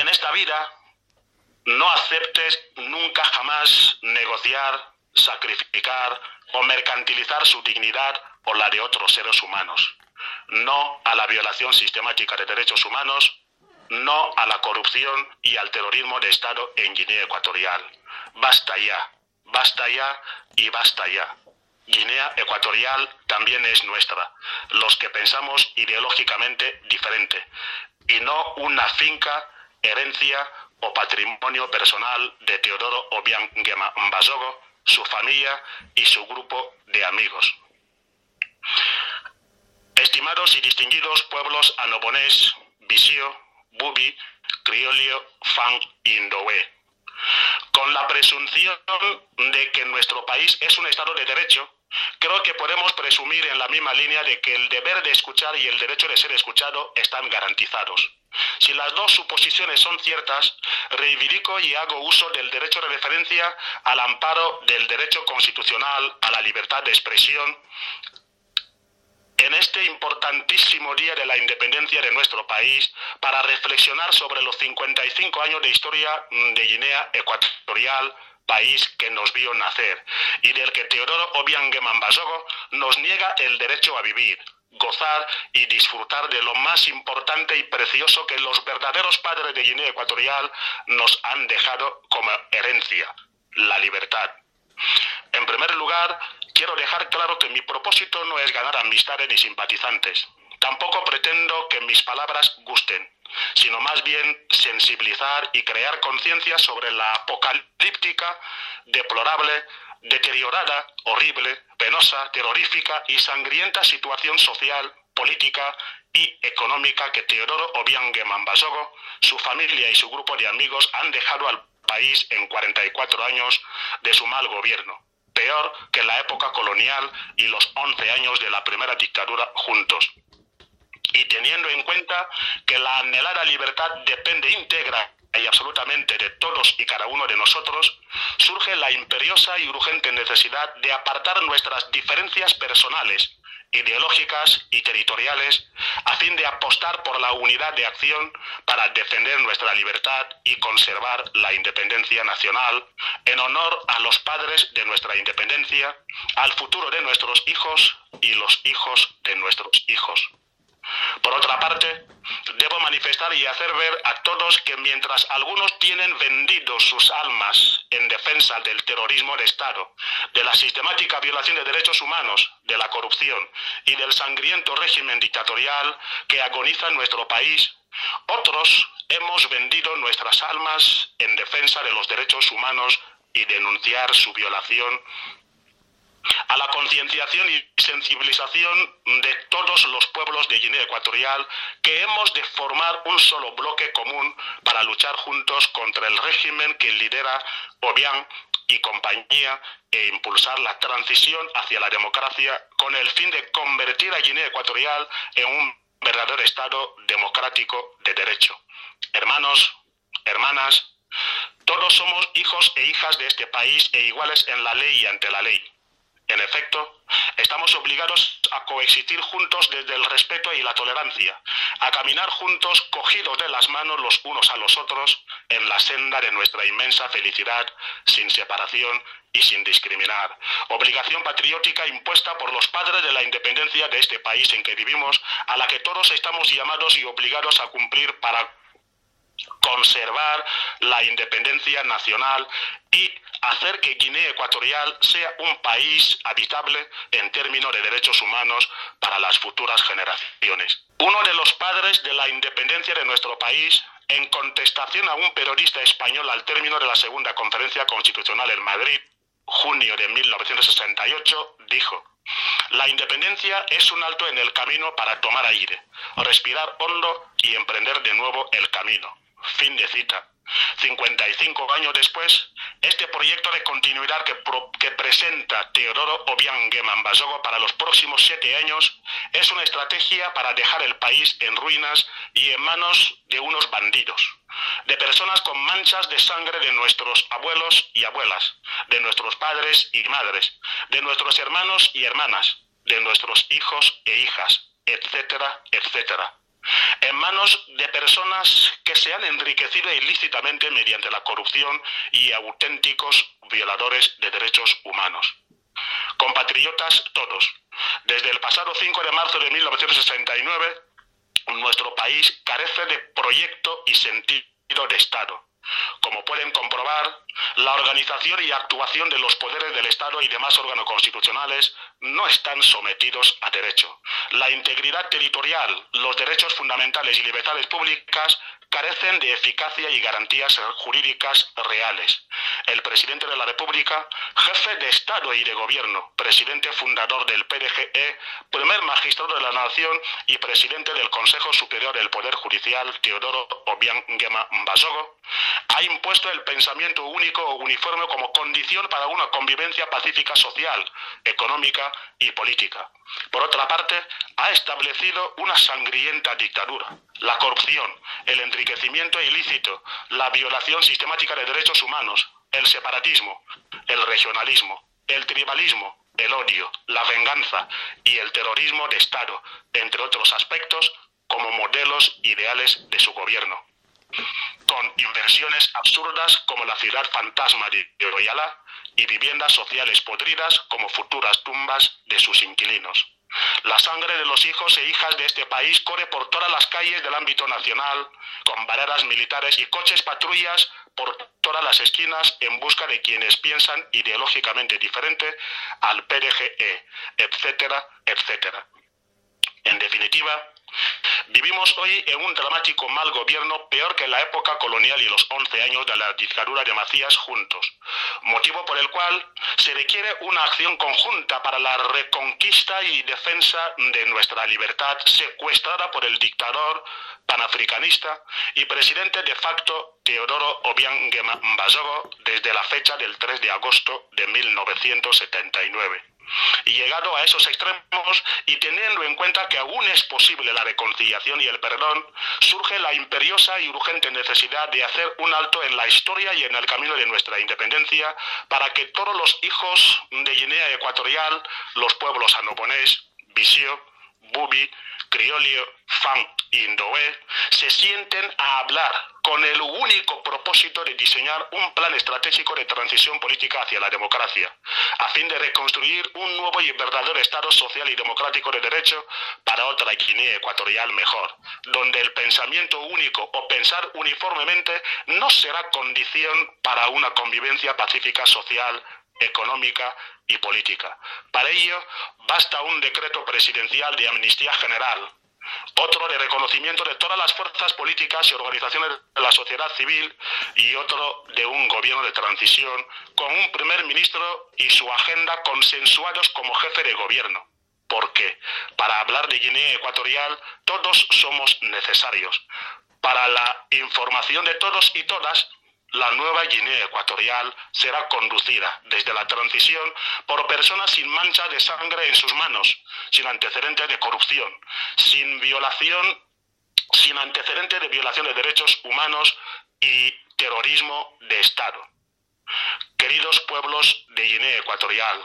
En esta vida no aceptes nunca jamás negociar, sacrificar o mercantilizar su dignidad o la de otros seres humanos. No a la violación sistemática de derechos humanos, no a la corrupción y al terrorismo de Estado en Guinea Ecuatorial. Basta ya, basta ya y basta ya. Guinea Ecuatorial también es nuestra, los que pensamos ideológicamente diferente, y no una finca, herencia o patrimonio personal de Teodoro Obiang Mbazogo, su familia y su grupo de amigos. Estimados y distinguidos pueblos anobonés, Visio, Bubi, Criolio, Fang y Indowe, con la presunción de que nuestro país es un Estado de Derecho, creo que podemos presumir en la misma línea de que el deber de escuchar y el derecho de ser escuchado están garantizados. Si las dos suposiciones son ciertas, reivindico y hago uso del derecho de referencia al amparo del derecho constitucional a la libertad de expresión en este importantísimo día de la independencia de nuestro país para reflexionar sobre los 55 años de historia de Guinea Ecuatorial, país que nos vio nacer y del que Teodoro Obiang Mambasogo nos niega el derecho a vivir, gozar y disfrutar de lo más importante y precioso que los verdaderos padres de Guinea Ecuatorial nos han dejado como herencia, la libertad. En primer lugar, quiero dejar claro que mi propósito no es ganar amistades ni simpatizantes. Tampoco pretendo que mis palabras gusten, sino más bien sensibilizar y crear conciencia sobre la apocalíptica, deplorable, deteriorada, horrible, penosa, terrorífica y sangrienta situación social, política y económica que Teodoro Obiang Mambasogo, su familia y su grupo de amigos han dejado al país en 44 años de su mal gobierno, peor que la época colonial y los 11 años de la primera dictadura juntos. Y teniendo en cuenta que la anhelada libertad depende íntegra y absolutamente de todos y cada uno de nosotros, surge la imperiosa y urgente necesidad de apartar nuestras diferencias personales ideológicas y territoriales a fin de apostar por la unidad de acción para defender nuestra libertad y conservar la independencia nacional en honor a los padres de nuestra independencia, al futuro de nuestros hijos y los hijos de nuestros hijos. Por otra parte, debo manifestar y hacer ver a todos que mientras algunos tienen vendido sus almas en defensa del terrorismo de Estado, de la sistemática violación de derechos humanos, de la corrupción y del sangriento régimen dictatorial que agoniza en nuestro país, otros hemos vendido nuestras almas en defensa de los derechos humanos y denunciar su violación a la concienciación y sensibilización de todos los pueblos de Guinea Ecuatorial que hemos de formar un solo bloque común para luchar juntos contra el régimen que lidera Obiang y compañía e impulsar la transición hacia la democracia con el fin de convertir a Guinea Ecuatorial en un verdadero Estado democrático de derecho. Hermanos, hermanas, todos somos hijos e hijas de este país e iguales en la ley y ante la ley. En efecto, estamos obligados a coexistir juntos desde el respeto y la tolerancia, a caminar juntos cogidos de las manos los unos a los otros en la senda de nuestra inmensa felicidad, sin separación y sin discriminar. Obligación patriótica impuesta por los padres de la independencia de este país en que vivimos, a la que todos estamos llamados y obligados a cumplir para conservar la independencia nacional y hacer que Guinea Ecuatorial sea un país habitable en términos de derechos humanos para las futuras generaciones. Uno de los padres de la independencia de nuestro país, en contestación a un periodista español al término de la Segunda Conferencia Constitucional en Madrid, junio de 1968, dijo, la independencia es un alto en el camino para tomar aire, respirar hondo y emprender de nuevo el camino. Fin de cita. 55 años después, este proyecto de continuidad que, presenta Teodoro Obiang Mambasogo para los próximos siete años es una estrategia para dejar el país en ruinas y en manos de unos bandidos, de personas con manchas de sangre de nuestros abuelos y abuelas, de nuestros padres y madres, de nuestros hermanos y hermanas, de nuestros hijos e hijas, etcétera, etcétera en manos de personas que se han enriquecido ilícitamente mediante la corrupción y auténticos violadores de derechos humanos. Compatriotas todos, desde el pasado 5 de marzo de 1969, nuestro país carece de proyecto y sentido de Estado. Como pueden comprobar, la organización y actuación de los poderes del Estado y demás órganos constitucionales no están sometidos a derecho. La integridad territorial, los derechos fundamentales y libertades públicas carecen de eficacia y garantías jurídicas reales. El presidente de la República, jefe de Estado y de Gobierno, presidente fundador del PDGE, primer magistrado de la Nación y presidente del Consejo Superior del Poder Judicial, Teodoro Obiang Gema Mbasogo, ha impuesto el pensamiento único o uniforme como condición para una convivencia pacífica social, económica y política. Por otra parte, ha establecido una sangrienta dictadura. La corrupción, el enriquecimiento ilícito, la violación sistemática de derechos humanos, el separatismo, el regionalismo, el tribalismo, el odio, la venganza y el terrorismo de Estado, entre otros aspectos, como modelos ideales de su gobierno. Con inversiones absurdas como la ciudad fantasma de Royala y viviendas sociales podridas como futuras tumbas de sus inquilinos. La sangre de los hijos e hijas de este país corre por todas las calles del ámbito nacional, con barreras militares y coches patrullas por todas las esquinas en busca de quienes piensan ideológicamente diferente al PDGE, etcétera, etcétera. En definitiva, Vivimos hoy en un dramático mal gobierno peor que la época colonial y los 11 años de la dictadura de Macías juntos, motivo por el cual se requiere una acción conjunta para la reconquista y defensa de nuestra libertad secuestrada por el dictador panafricanista y presidente de facto Teodoro Obiang Mbasogo desde la fecha del 3 de agosto de 1979. Y llegado a esos extremos y teniendo en cuenta que aún es posible la reconciliación y el perdón, surge la imperiosa y urgente necesidad de hacer un alto en la historia y en el camino de nuestra independencia para que todos los hijos de Guinea Ecuatorial, los pueblos anoponés, Visio, Bubi, Criolio, Fan y se sienten a hablar con el único propósito de diseñar un plan estratégico de transición política hacia la democracia, a fin de reconstruir un nuevo y verdadero Estado social y democrático de derecho para otra Guinea ecuatorial mejor, donde el pensamiento único o pensar uniformemente no será condición para una convivencia pacífica social, económica y política. Para ello, basta un decreto presidencial de amnistía general, otro de reconocimiento de todas las fuerzas políticas y organizaciones de la sociedad civil y otro de un gobierno de transición con un primer ministro y su agenda consensuados como jefe de gobierno. Porque para hablar de Guinea Ecuatorial todos somos necesarios. Para la información de todos y todas la nueva Guinea Ecuatorial será conducida desde la transición por personas sin mancha de sangre en sus manos, sin antecedentes de corrupción, sin violación, sin antecedentes de violación de derechos humanos y terrorismo de Estado. Queridos pueblos de Guinea Ecuatorial,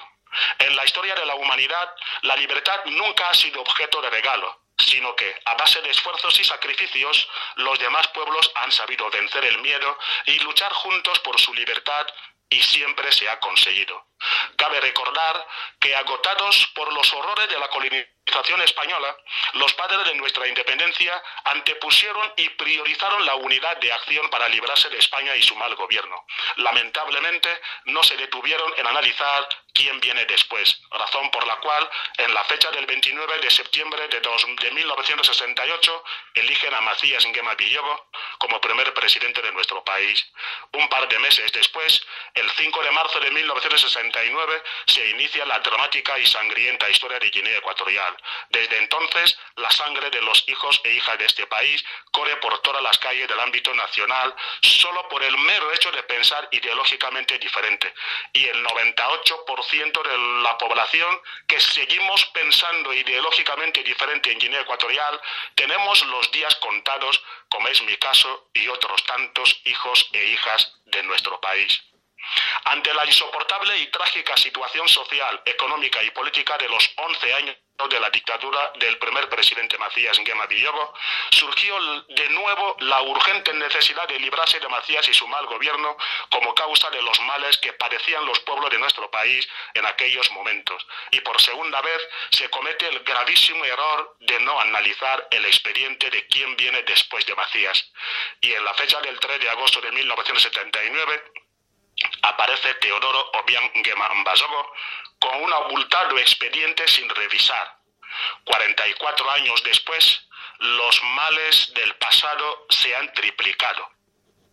en la historia de la humanidad, la libertad nunca ha sido objeto de regalo, sino que a base de esfuerzos y sacrificios los demás pueblos han sabido vencer el miedo y luchar juntos por su libertad y siempre se ha conseguido. Cabe recordar que agotados por los horrores de la colonización española, los padres de nuestra independencia antepusieron y priorizaron la unidad de acción para librarse de España y su mal gobierno. Lamentablemente no se detuvieron en analizar quién viene después, razón por la cual en la fecha del 29 de septiembre de, 1968 eligen a Macías Nguema Villogo como primer presidente de nuestro país. Un par de meses después, el 5 de marzo de 1969, se inicia la dramática y sangrienta historia de Guinea Ecuatorial. Desde entonces, la sangre de los hijos e hijas de este país corre por todas las calles del ámbito nacional solo por el mero hecho de pensar ideológicamente diferente. Y el 98% de la población que seguimos pensando ideológicamente diferente en Guinea Ecuatorial, tenemos los días contados, como es mi caso y otros tantos hijos e hijas de nuestro país. Ante la insoportable y trágica situación social, económica y política de los 11 años de la dictadura del primer presidente Macías Nguema Villogo, surgió de nuevo la urgente necesidad de librarse de Macías y su mal gobierno como causa de los males que padecían los pueblos de nuestro país en aquellos momentos. Y por segunda vez se comete el gravísimo error de no analizar el expediente de quién viene después de Macías. Y en la fecha del 3 de agosto de 1979, aparece Teodoro Obiang Mbazogo con un abultado expediente sin revisar. 44 años después, los males del pasado se han triplicado.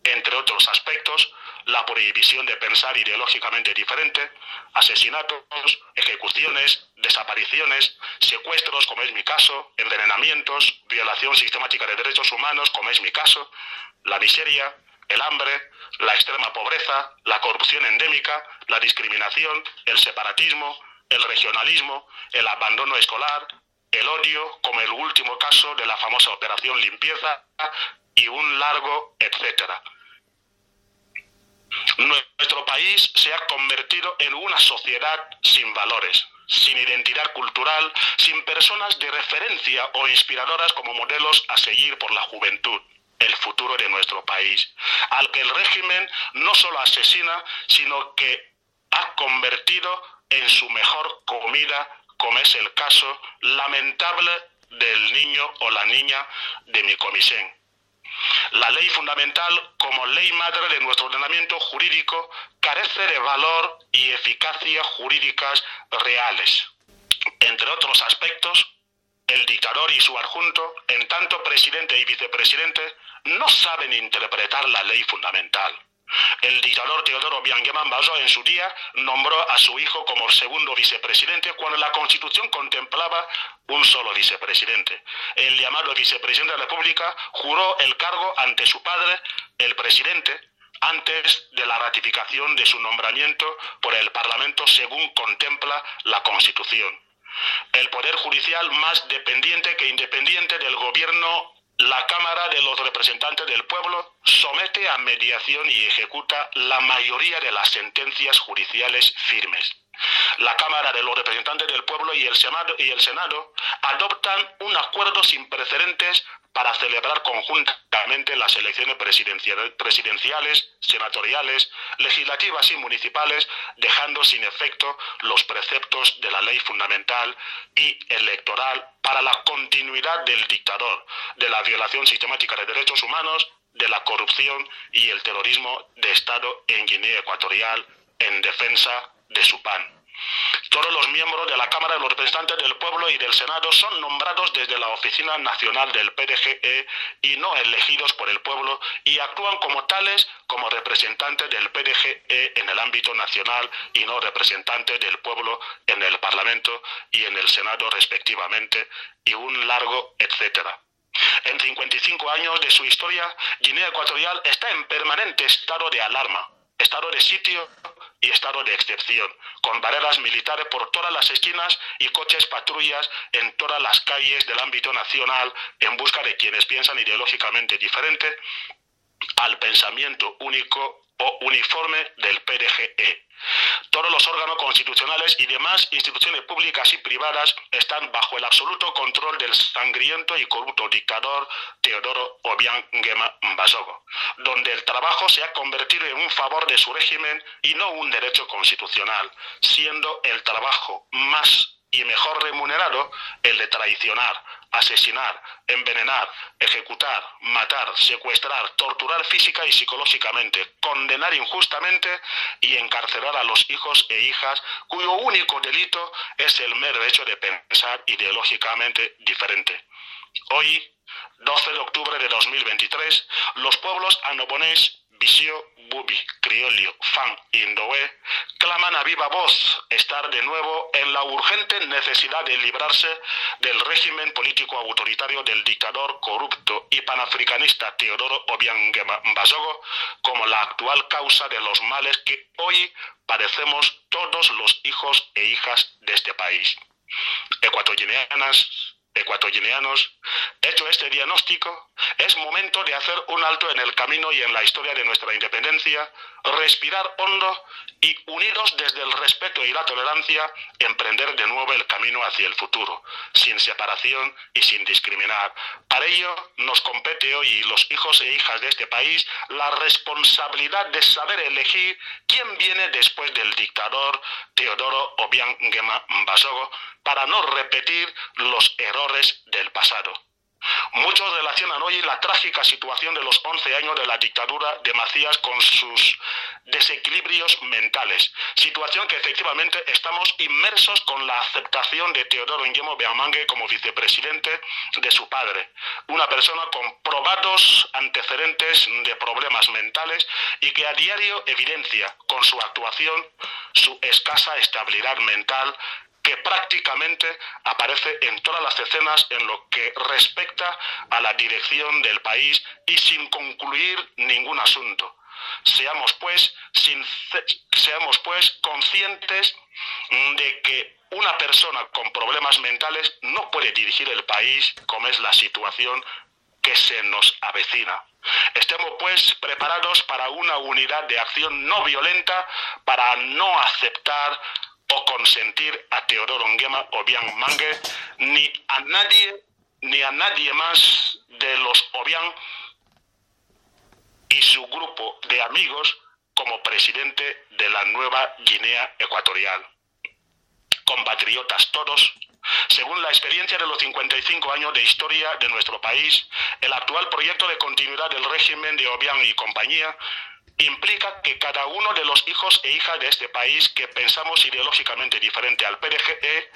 Entre otros aspectos, la prohibición de pensar ideológicamente diferente, asesinatos, ejecuciones, desapariciones, secuestros, como es mi caso, envenenamientos, violación sistemática de derechos humanos, como es mi caso, la miseria, el hambre, la extrema pobreza, la corrupción endémica, la discriminación, el separatismo, el regionalismo, el abandono escolar, el odio, como el último caso de la famosa operación limpieza, y un largo etcétera. Nuestro país se ha convertido en una sociedad sin valores, sin identidad cultural, sin personas de referencia o inspiradoras como modelos a seguir por la juventud el futuro de nuestro país, al que el régimen no solo asesina, sino que ha convertido en su mejor comida, como es el caso lamentable del niño o la niña de mi comisión. La ley fundamental, como ley madre de nuestro ordenamiento jurídico, carece de valor y eficacia jurídicas reales. Entre otros aspectos, el dictador y su adjunto, en tanto presidente y vicepresidente, no saben interpretar la ley fundamental. El dictador Teodoro Biangeman Baso en su día nombró a su hijo como segundo vicepresidente cuando la Constitución contemplaba un solo vicepresidente. El llamado vicepresidente de la República juró el cargo ante su padre, el presidente, antes de la ratificación de su nombramiento por el Parlamento según contempla la Constitución. El Poder Judicial más dependiente que independiente del gobierno la Cámara de los Representantes del Pueblo somete a mediación y ejecuta la mayoría de las sentencias judiciales firmes. La Cámara de los Representantes del Pueblo y el Senado, y el Senado adoptan un acuerdo sin precedentes para celebrar conjuntamente las elecciones presidenciales, senatoriales, legislativas y municipales, dejando sin efecto los preceptos de la ley fundamental y electoral para la continuidad del dictador, de la violación sistemática de derechos humanos, de la corrupción y el terrorismo de Estado en Guinea Ecuatorial en defensa de su pan. Todos los miembros de la Cámara de los Representantes del Pueblo y del Senado son nombrados desde la Oficina Nacional del PDGE y no elegidos por el pueblo y actúan como tales como representantes del PDGE en el ámbito nacional y no representantes del pueblo en el Parlamento y en el Senado respectivamente y un largo etcétera. En 55 años de su historia, Guinea Ecuatorial está en permanente estado de alarma, estado de sitio y estado de excepción, con barreras militares por todas las esquinas y coches patrullas en todas las calles del ámbito nacional en busca de quienes piensan ideológicamente diferente al pensamiento único o uniforme del PDGE. Todos los órganos constitucionales y demás instituciones públicas y privadas están bajo el absoluto control del sangriento y corrupto dictador Teodoro Obiang Nguema Mbasogo, donde el trabajo se ha convertido en un favor de su régimen y no un derecho constitucional, siendo el trabajo más y mejor remunerado el de traicionar, asesinar, envenenar, ejecutar, matar, secuestrar, torturar física y psicológicamente, condenar injustamente y encarcelar a los hijos e hijas cuyo único delito es el mero hecho de pensar ideológicamente diferente. Hoy, 12 de octubre de 2023, los pueblos anobonés Visio, Bubi, Criolio, Fan y Indoé claman a viva voz estar de nuevo en la urgente necesidad de librarse del régimen político autoritario del dictador corrupto y panafricanista Teodoro Obiang Mbasogo como la actual causa de los males que hoy padecemos todos los hijos e hijas de este país. Ecuatorianas, ecuatorianos, hecho este diagnóstico, es momento de hacer un alto en el camino y en la historia de nuestra independencia, respirar hondo y unidos desde el respeto y la tolerancia, emprender de nuevo el camino hacia el futuro, sin separación y sin discriminar. Para ello nos compete hoy los hijos e hijas de este país la responsabilidad de saber elegir quién viene después del dictador Teodoro Obiang Mbasogo para no repetir los errores del pasado. Muchos relacionan hoy la trágica situación de los 11 años de la dictadura de Macías con sus desequilibrios mentales, situación que efectivamente estamos inmersos con la aceptación de Teodoro Nguemo Beamangue como vicepresidente de su padre, una persona con probados antecedentes de problemas mentales y que a diario evidencia con su actuación su escasa estabilidad mental que prácticamente aparece en todas las escenas en lo que respecta a la dirección del país y sin concluir ningún asunto. Seamos pues, seamos pues conscientes de que una persona con problemas mentales no puede dirigir el país como es la situación que se nos avecina. Estemos pues preparados para una unidad de acción no violenta, para no aceptar o consentir a Teodoro Nguema Obiang Mangue, ni a nadie, ni a nadie más de los Obiang y su grupo de amigos como presidente de la nueva Guinea Ecuatorial. Compatriotas todos, según la experiencia de los 55 años de historia de nuestro país, el actual proyecto de continuidad del régimen de Obiang y compañía implica que cada uno de los hijos e hijas de este país que pensamos ideológicamente diferente al PDGE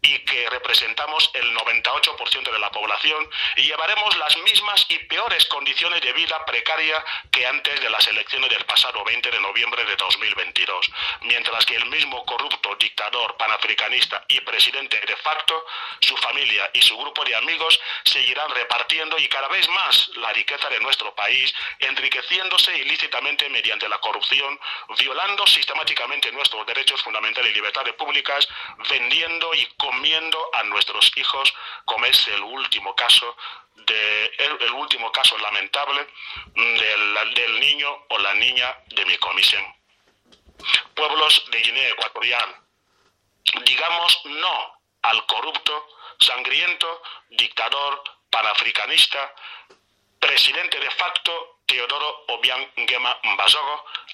y que representamos el 98% de la población y llevaremos las mismas y peores condiciones de vida precaria que antes de las elecciones del pasado 20 de noviembre de 2022, mientras que el mismo corrupto dictador panafricanista y presidente de facto, su familia y su grupo de amigos seguirán repartiendo y cada vez más la riqueza de nuestro país, enriqueciéndose ilícitamente mediante la corrupción, violando sistemáticamente nuestros derechos fundamentales y libertades públicas, vendiendo y a nuestros hijos, como es el último caso de el, último caso lamentable del, del niño o la niña de mi comisión. Pueblos de Guinea Ecuatorial, digamos no al corrupto, sangriento, dictador, panafricanista, presidente de facto Teodoro Obiang Nguema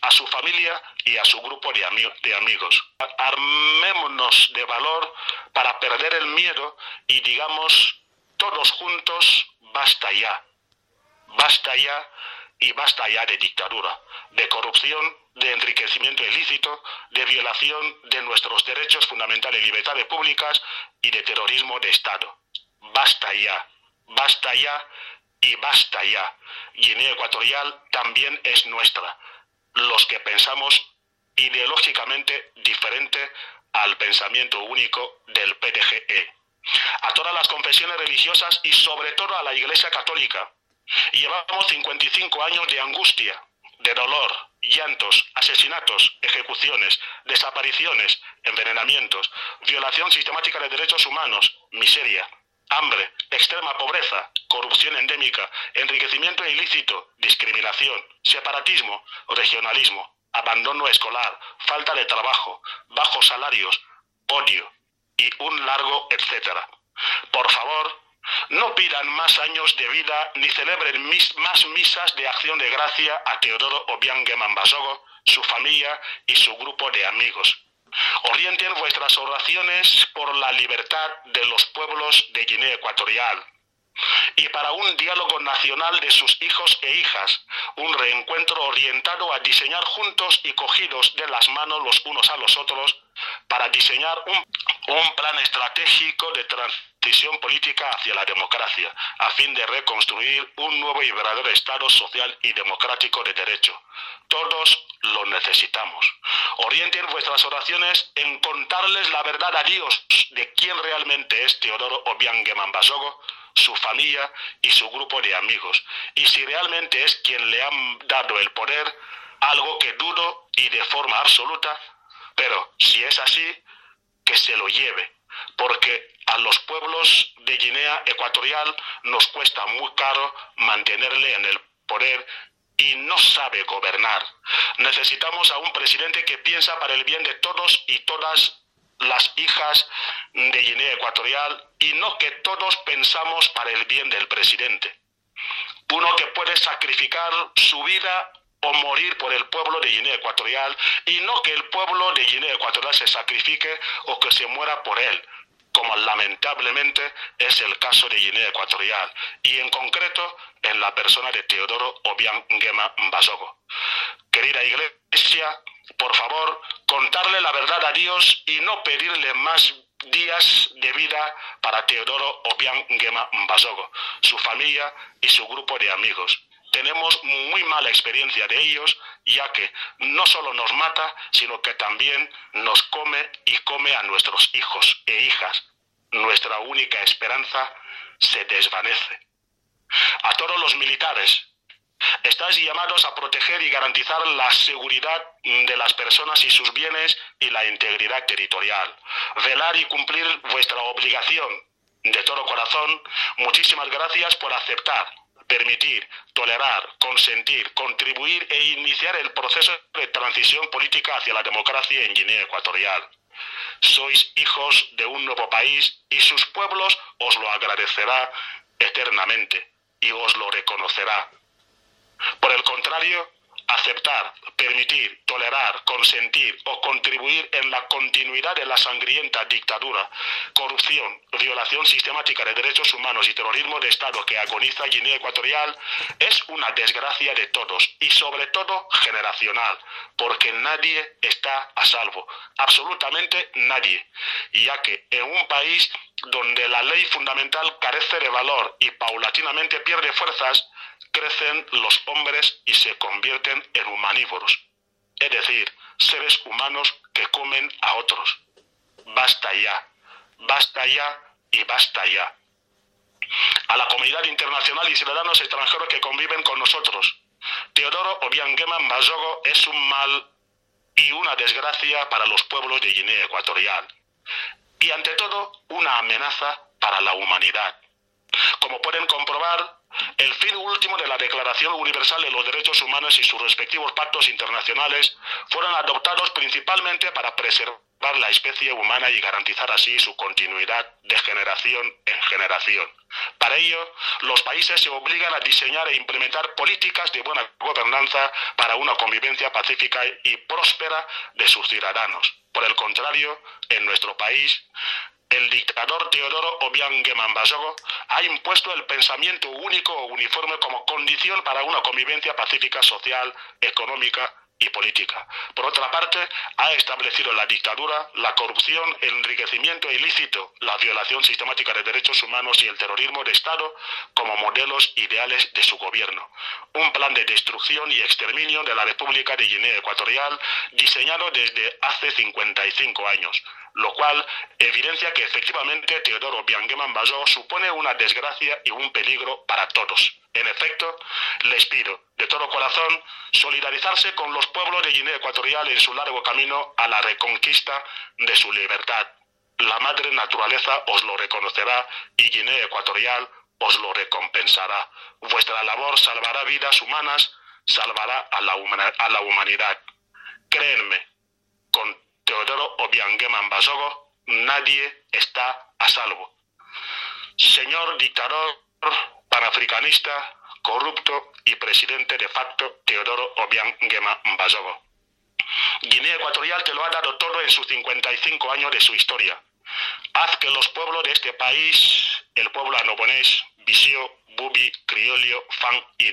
a su familia y a su grupo de, de amigos. Armémonos de valor para perder el miedo y digamos todos juntos, basta ya, basta ya y basta ya de dictadura, de corrupción, de enriquecimiento ilícito, de violación de nuestros derechos fundamentales y libertades públicas y de terrorismo de Estado. Basta ya, basta ya y basta ya. Guinea Ecuatorial también es nuestra. Los que pensamos ideológicamente diferente al pensamiento único del PDGE. A todas las confesiones religiosas y sobre todo a la Iglesia Católica. Llevamos 55 años de angustia, de dolor, llantos, asesinatos, ejecuciones, desapariciones, envenenamientos, violación sistemática de derechos humanos, miseria, hambre, extrema pobreza, corrupción endémica, enriquecimiento ilícito, discriminación, separatismo, regionalismo, abandono escolar, falta de trabajo, bajos salarios, odio y un largo etcétera. Por favor, no pidan más años de vida ni celebren más misas de acción de gracia a Teodoro Obiang Mambasogo, su familia y su grupo de amigos Orienten vuestras oraciones por la libertad de los pueblos de Guinea Ecuatorial y para un diálogo nacional de sus hijos e hijas, un reencuentro orientado a diseñar juntos y cogidos de las manos los unos a los otros para diseñar un, plan estratégico de transición política hacia la democracia, a fin de reconstruir un nuevo y verdadero Estado social y democrático de derecho. Todos lo necesitamos. Orienten vuestras oraciones en contarles la verdad a Dios de quién realmente es Teodoro Obiang Mambasogo, su familia y su grupo de amigos, y si realmente es quien le han dado el poder, algo que dudo y de forma absoluta, pero si es así, que se lo lleve, porque a los pueblos de Guinea Ecuatorial nos cuesta muy caro mantenerle en el poder y no sabe gobernar. Necesitamos a un presidente que piensa para el bien de todos y todas las hijas de Guinea Ecuatorial y no que todos pensamos para el bien del presidente. Uno que puede sacrificar su vida o morir por el pueblo de Guinea Ecuatorial y no que el pueblo de Guinea Ecuatorial se sacrifique o que se muera por él, como lamentablemente es el caso de Guinea Ecuatorial y en concreto en la persona de Teodoro Obiang Nguema Mbasogo. Querida Iglesia, por favor, contarle la verdad a Dios y no pedirle más días de vida para Teodoro Obiang Nguema Mbasogo, su familia y su grupo de amigos tenemos muy mala experiencia de ellos, ya que no solo nos mata, sino que también nos come y come a nuestros hijos e hijas. Nuestra única esperanza se desvanece. A todos los militares, estáis llamados a proteger y garantizar la seguridad de las personas y sus bienes y la integridad territorial. Velar y cumplir vuestra obligación. De todo corazón, muchísimas gracias por aceptar permitir, tolerar, consentir, contribuir e iniciar el proceso de transición política hacia la democracia en Guinea Ecuatorial. Sois hijos de un nuevo país y sus pueblos os lo agradecerá eternamente y os lo reconocerá. Por el contrario, aceptar, permitir, tolerar, consentir o contribuir en la continuidad de la sangrienta dictadura, corrupción, violación sistemática de derechos humanos y terrorismo de Estado que agoniza Guinea Ecuatorial es una desgracia de todos y sobre todo generacional, porque nadie está a salvo, absolutamente nadie, ya que en un país donde la ley fundamental carece de valor y paulatinamente pierde fuerzas, crecen los hombres y se convierten en humanívoros, es decir, seres humanos que comen a otros. Basta ya, basta ya y basta ya. A la comunidad internacional y ciudadanos extranjeros que conviven con nosotros, Teodoro Obiangema Mbazogo es un mal y una desgracia para los pueblos de Guinea Ecuatorial y ante todo una amenaza para la humanidad. Como pueden comprobar, el fin último de la Declaración Universal de los Derechos Humanos y sus respectivos pactos internacionales fueron adoptados principalmente para preservar la especie humana y garantizar así su continuidad de generación en generación. Para ello, los países se obligan a diseñar e implementar políticas de buena gobernanza para una convivencia pacífica y próspera de sus ciudadanos. Por el contrario, en nuestro país, el dictador Teodoro Obiang Mbasogo ha impuesto el pensamiento único o uniforme como condición para una convivencia pacífica social, económica y política. Por otra parte, ha establecido la dictadura, la corrupción, el enriquecimiento ilícito, la violación sistemática de derechos humanos y el terrorismo de Estado como modelos ideales de su gobierno. Un plan de destrucción y exterminio de la República de Guinea Ecuatorial diseñado desde hace 55 años lo cual evidencia que efectivamente Teodoro Biangueman Basó supone una desgracia y un peligro para todos. En efecto, les pido de todo corazón solidarizarse con los pueblos de Guinea Ecuatorial en su largo camino a la reconquista de su libertad. La madre naturaleza os lo reconocerá y Guinea Ecuatorial os lo recompensará. Vuestra labor salvará vidas humanas, salvará a la, a la humanidad. Créenme, Teodoro Obiangema Basogo, nadie está a salvo. Señor dictador panafricanista, corrupto y presidente de facto Teodoro Obiangema Basogo. Guinea Ecuatorial te lo ha dado todo en sus 55 años de su historia. Haz que los pueblos de este país, el pueblo anobonés, Bisio, Bubi, Criolio, Fan y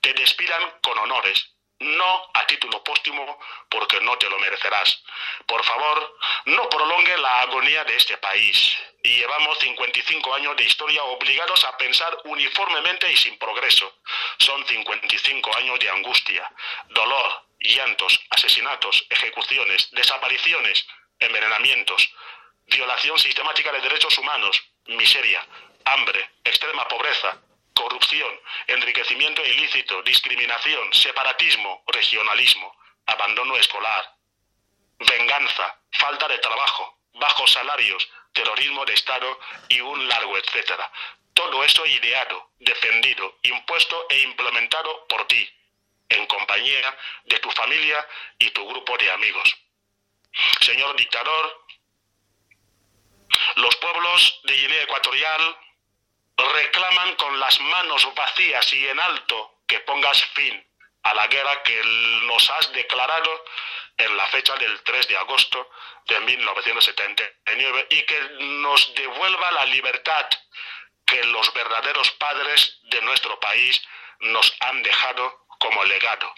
te despidan con honores no a título póstumo porque no te lo merecerás. Por favor, no prolongue la agonía de este país. Y llevamos 55 años de historia obligados a pensar uniformemente y sin progreso. Son 55 años de angustia, dolor, llantos, asesinatos, ejecuciones, desapariciones, envenenamientos, violación sistemática de derechos humanos, miseria, hambre, extrema pobreza, corrupción, enriquecimiento ilícito, discriminación, separatismo, regionalismo, abandono escolar, venganza, falta de trabajo, bajos salarios, terrorismo de Estado y un largo etcétera. Todo eso ideado, defendido, impuesto e implementado por ti, en compañía de tu familia y tu grupo de amigos. Señor dictador, los pueblos de Guinea Ecuatorial reclaman con las manos vacías y en alto que pongas fin a la guerra que nos has declarado en la fecha del 3 de agosto de 1979 y que nos devuelva la libertad que los verdaderos padres de nuestro país nos han dejado como legado.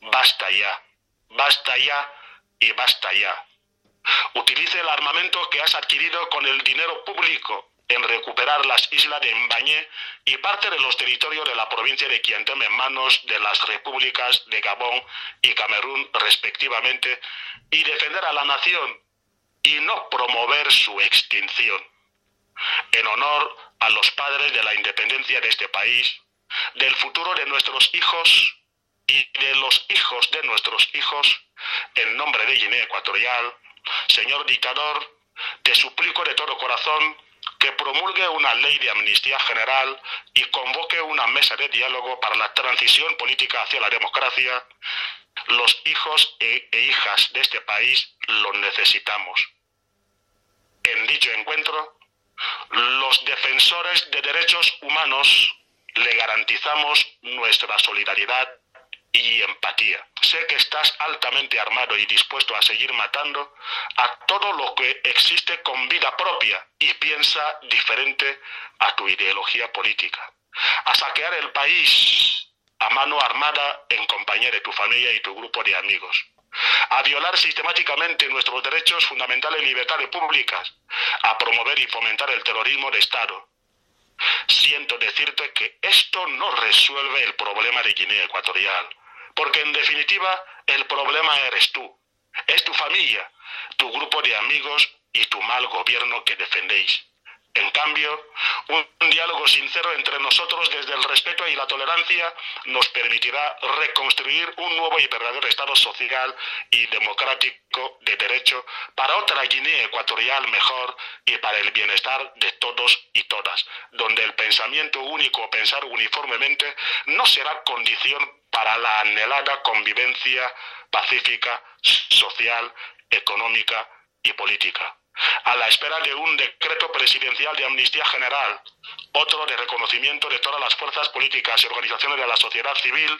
Basta ya, basta ya y basta ya. Utilice el armamento que has adquirido con el dinero público en recuperar las islas de Mbañé y parte de los territorios de la provincia de Quiantem en manos de las repúblicas de Gabón y Camerún respectivamente y defender a la nación y no promover su extinción. En honor a los padres de la independencia de este país, del futuro de nuestros hijos y de los hijos de nuestros hijos, en nombre de Guinea Ecuatorial, señor dictador, te suplico de todo corazón que promulgue una ley de amnistía general y convoque una mesa de diálogo para la transición política hacia la democracia, los hijos e, e, hijas de este país lo necesitamos. En dicho encuentro, los defensores de derechos humanos le garantizamos nuestra solidaridad y empatía. Sé que estás altamente armado y dispuesto a seguir matando a todo lo que existe con vida propia y piensa diferente a tu ideología política. A saquear el país a mano armada en compañía de tu familia y tu grupo de amigos. A violar sistemáticamente nuestros derechos fundamentales y libertades públicas. A promover y fomentar el terrorismo de Estado. Siento decirte que esto no resuelve el problema de Guinea Ecuatorial porque en definitiva el problema eres tú, es tu familia, tu grupo de amigos y tu mal gobierno que defendéis. En cambio, un diálogo sincero entre nosotros desde el respeto y la tolerancia nos permitirá reconstruir un nuevo y verdadero Estado social y democrático de derecho para otra Guinea ecuatorial mejor y para el bienestar de todos y todas, donde el pensamiento único o pensar uniformemente no será condición para la anhelada convivencia pacífica, social, económica y política. A la espera de un decreto presidencial de amnistía general, otro de reconocimiento de todas las fuerzas políticas y organizaciones de la sociedad civil,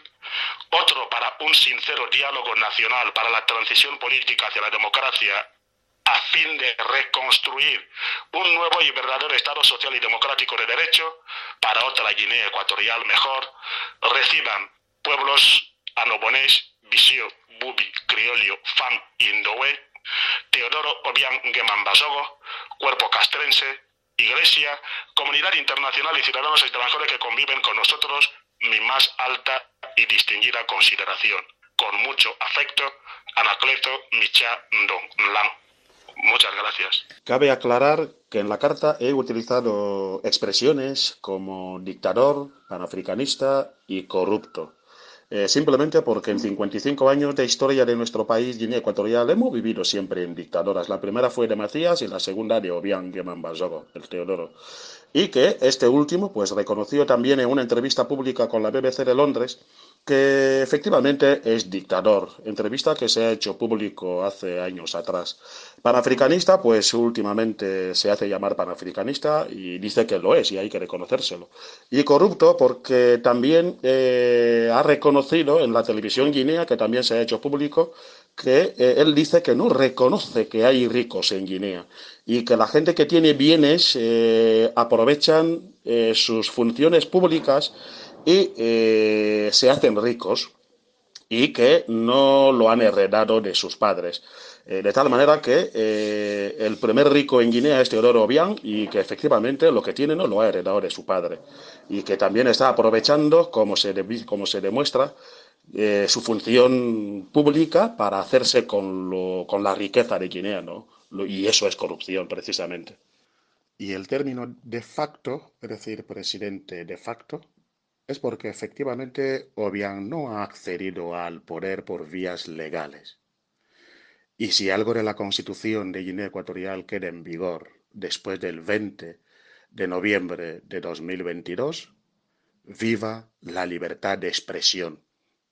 otro para un sincero diálogo nacional para la transición política hacia la democracia a fin de reconstruir un nuevo y verdadero Estado social y democrático de derecho para otra Guinea ecuatorial mejor, reciban pueblos anobonés, Visio, Bubi, Criolio, Fan y Indoé, Teodoro Obiang Basogo, Cuerpo Castrense, Iglesia, comunidad internacional y ciudadanos extranjeros que conviven con nosotros, mi más alta y distinguida consideración. Con mucho afecto, Anacleto Micha Lan. Muchas gracias. Cabe aclarar que en la carta he utilizado expresiones como dictador, panafricanista y corrupto. Eh, simplemente porque en 55 años de historia de nuestro país, Guinea Ecuatorial, hemos vivido siempre en dictadoras. La primera fue de Macías y la segunda de Obiang Basogo, el Teodoro. Y que este último, pues reconoció también en una entrevista pública con la BBC de Londres que efectivamente es dictador, entrevista que se ha hecho público hace años atrás. Panafricanista, pues últimamente se hace llamar panafricanista y dice que lo es y hay que reconocérselo. Y corrupto porque también eh, ha reconocido en la televisión guinea, que también se ha hecho público, que eh, él dice que no reconoce que hay ricos en Guinea y que la gente que tiene bienes eh, aprovechan sus funciones públicas y eh, se hacen ricos y que no lo han heredado de sus padres. Eh, de tal manera que eh, el primer rico en Guinea es Teodoro Obiang y que efectivamente lo que tiene no lo ha heredado de su padre y que también está aprovechando, como se, como se demuestra, su función pública para hacerse con, lo, con la riqueza de Guinea, ¿no? Y eso es corrupción, precisamente. Y el término de facto, es decir, presidente de facto, es porque efectivamente Obiang no ha accedido al poder por vías legales. Y si algo de la constitución de Guinea Ecuatorial queda en vigor después del 20 de noviembre de 2022, viva la libertad de expresión.